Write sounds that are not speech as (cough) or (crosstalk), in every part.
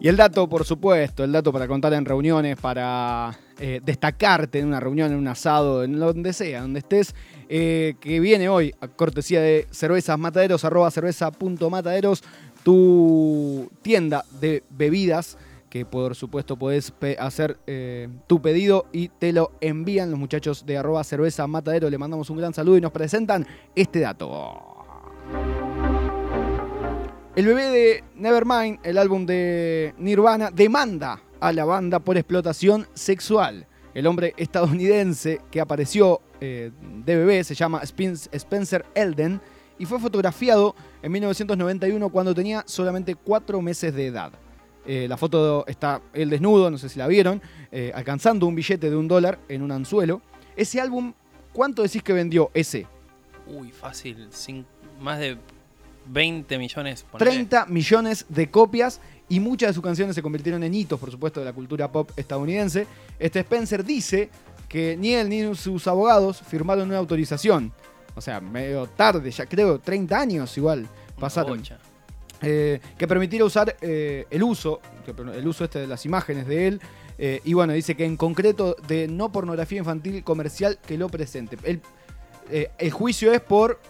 Y el dato, por supuesto, el dato para contar en reuniones, para eh, destacarte en una reunión, en un asado, en donde sea, donde estés, eh, que viene hoy a cortesía de cervezas mataderos, arroba cerveza.mataderos, tu tienda de bebidas, que por supuesto podés hacer eh, tu pedido y te lo envían los muchachos de arroba cerveza matadero. Le mandamos un gran saludo y nos presentan este dato. El bebé de Nevermind, el álbum de Nirvana, demanda a la banda por explotación sexual. El hombre estadounidense que apareció eh, de bebé se llama Spencer Elden y fue fotografiado en 1991 cuando tenía solamente cuatro meses de edad. Eh, la foto está él desnudo, no sé si la vieron, eh, alcanzando un billete de un dólar en un anzuelo. Ese álbum, ¿cuánto decís que vendió ese? Uy, fácil, más de 20 millones. 30 millones de copias y muchas de sus canciones se convirtieron en hitos, por supuesto, de la cultura pop estadounidense. Este Spencer dice que ni él ni sus abogados firmaron una autorización. O sea, medio tarde, ya creo, 30 años igual pasaron. Eh, que permitiera usar eh, el uso, el uso este de las imágenes de él. Eh, y bueno, dice que en concreto de no pornografía infantil comercial que lo presente. El, el juicio es por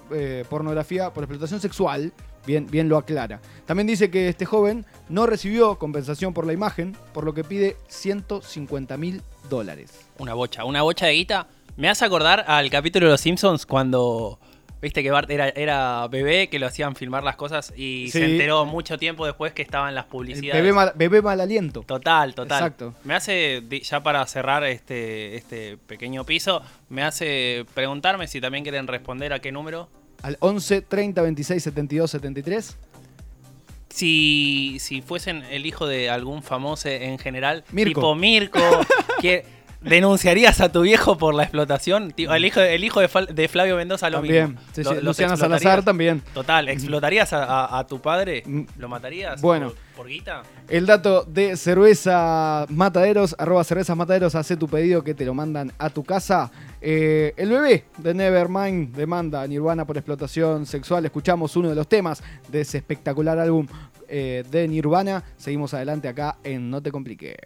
pornografía, por explotación sexual. Bien, bien lo aclara. También dice que este joven no recibió compensación por la imagen, por lo que pide 150 mil dólares. Una bocha, una bocha de guita. Me hace acordar al capítulo de Los Simpsons cuando Viste que Bart era, bebé, que lo hacían filmar las cosas y se enteró mucho tiempo después que estaban las publicidades. Bebé mal, bebé mal aliento. Total, total. Exacto. Me hace, ya para cerrar este, este pequeño piso, me hace preguntarme si también quieren responder a qué número. Al 11 30 26 72 73. Si, si fuesen el hijo de algún famoso en general, tipo Mirko, (laughs) que ¿Denunciarías a tu viejo por la explotación? El hijo, el hijo de, Flavio Mendoza lo también. mismo. Luciana Salazar también. Total, ¿explotarías a, tu padre? Mm. ¿Lo matarías? Bueno. Por, guita? El dato de cerveza mataderos, arroba cervezas mataderos, hace tu pedido que te lo mandan a tu casa. Eh, el bebé de Nevermind demanda a Nirvana por explotación sexual. Escuchamos uno de los temas de ese espectacular álbum eh, de Nirvana. Seguimos adelante acá en No te compliques.